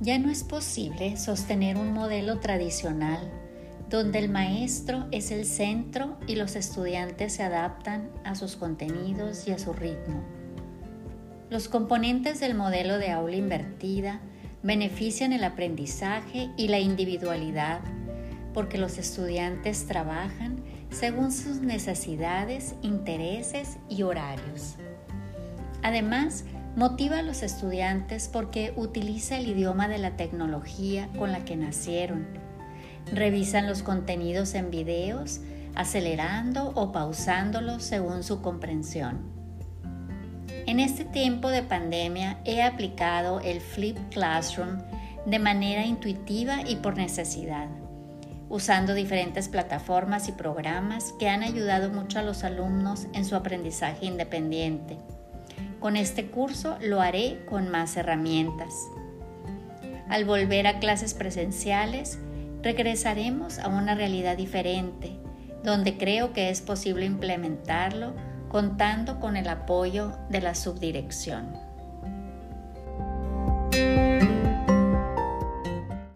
Ya no es posible sostener un modelo tradicional donde el maestro es el centro y los estudiantes se adaptan a sus contenidos y a su ritmo. Los componentes del modelo de aula invertida benefician el aprendizaje y la individualidad porque los estudiantes trabajan según sus necesidades, intereses y horarios. Además, motiva a los estudiantes porque utiliza el idioma de la tecnología con la que nacieron. Revisan los contenidos en videos, acelerando o pausándolos según su comprensión. En este tiempo de pandemia he aplicado el Flip Classroom de manera intuitiva y por necesidad, usando diferentes plataformas y programas que han ayudado mucho a los alumnos en su aprendizaje independiente. Con este curso lo haré con más herramientas. Al volver a clases presenciales, regresaremos a una realidad diferente, donde creo que es posible implementarlo contando con el apoyo de la subdirección.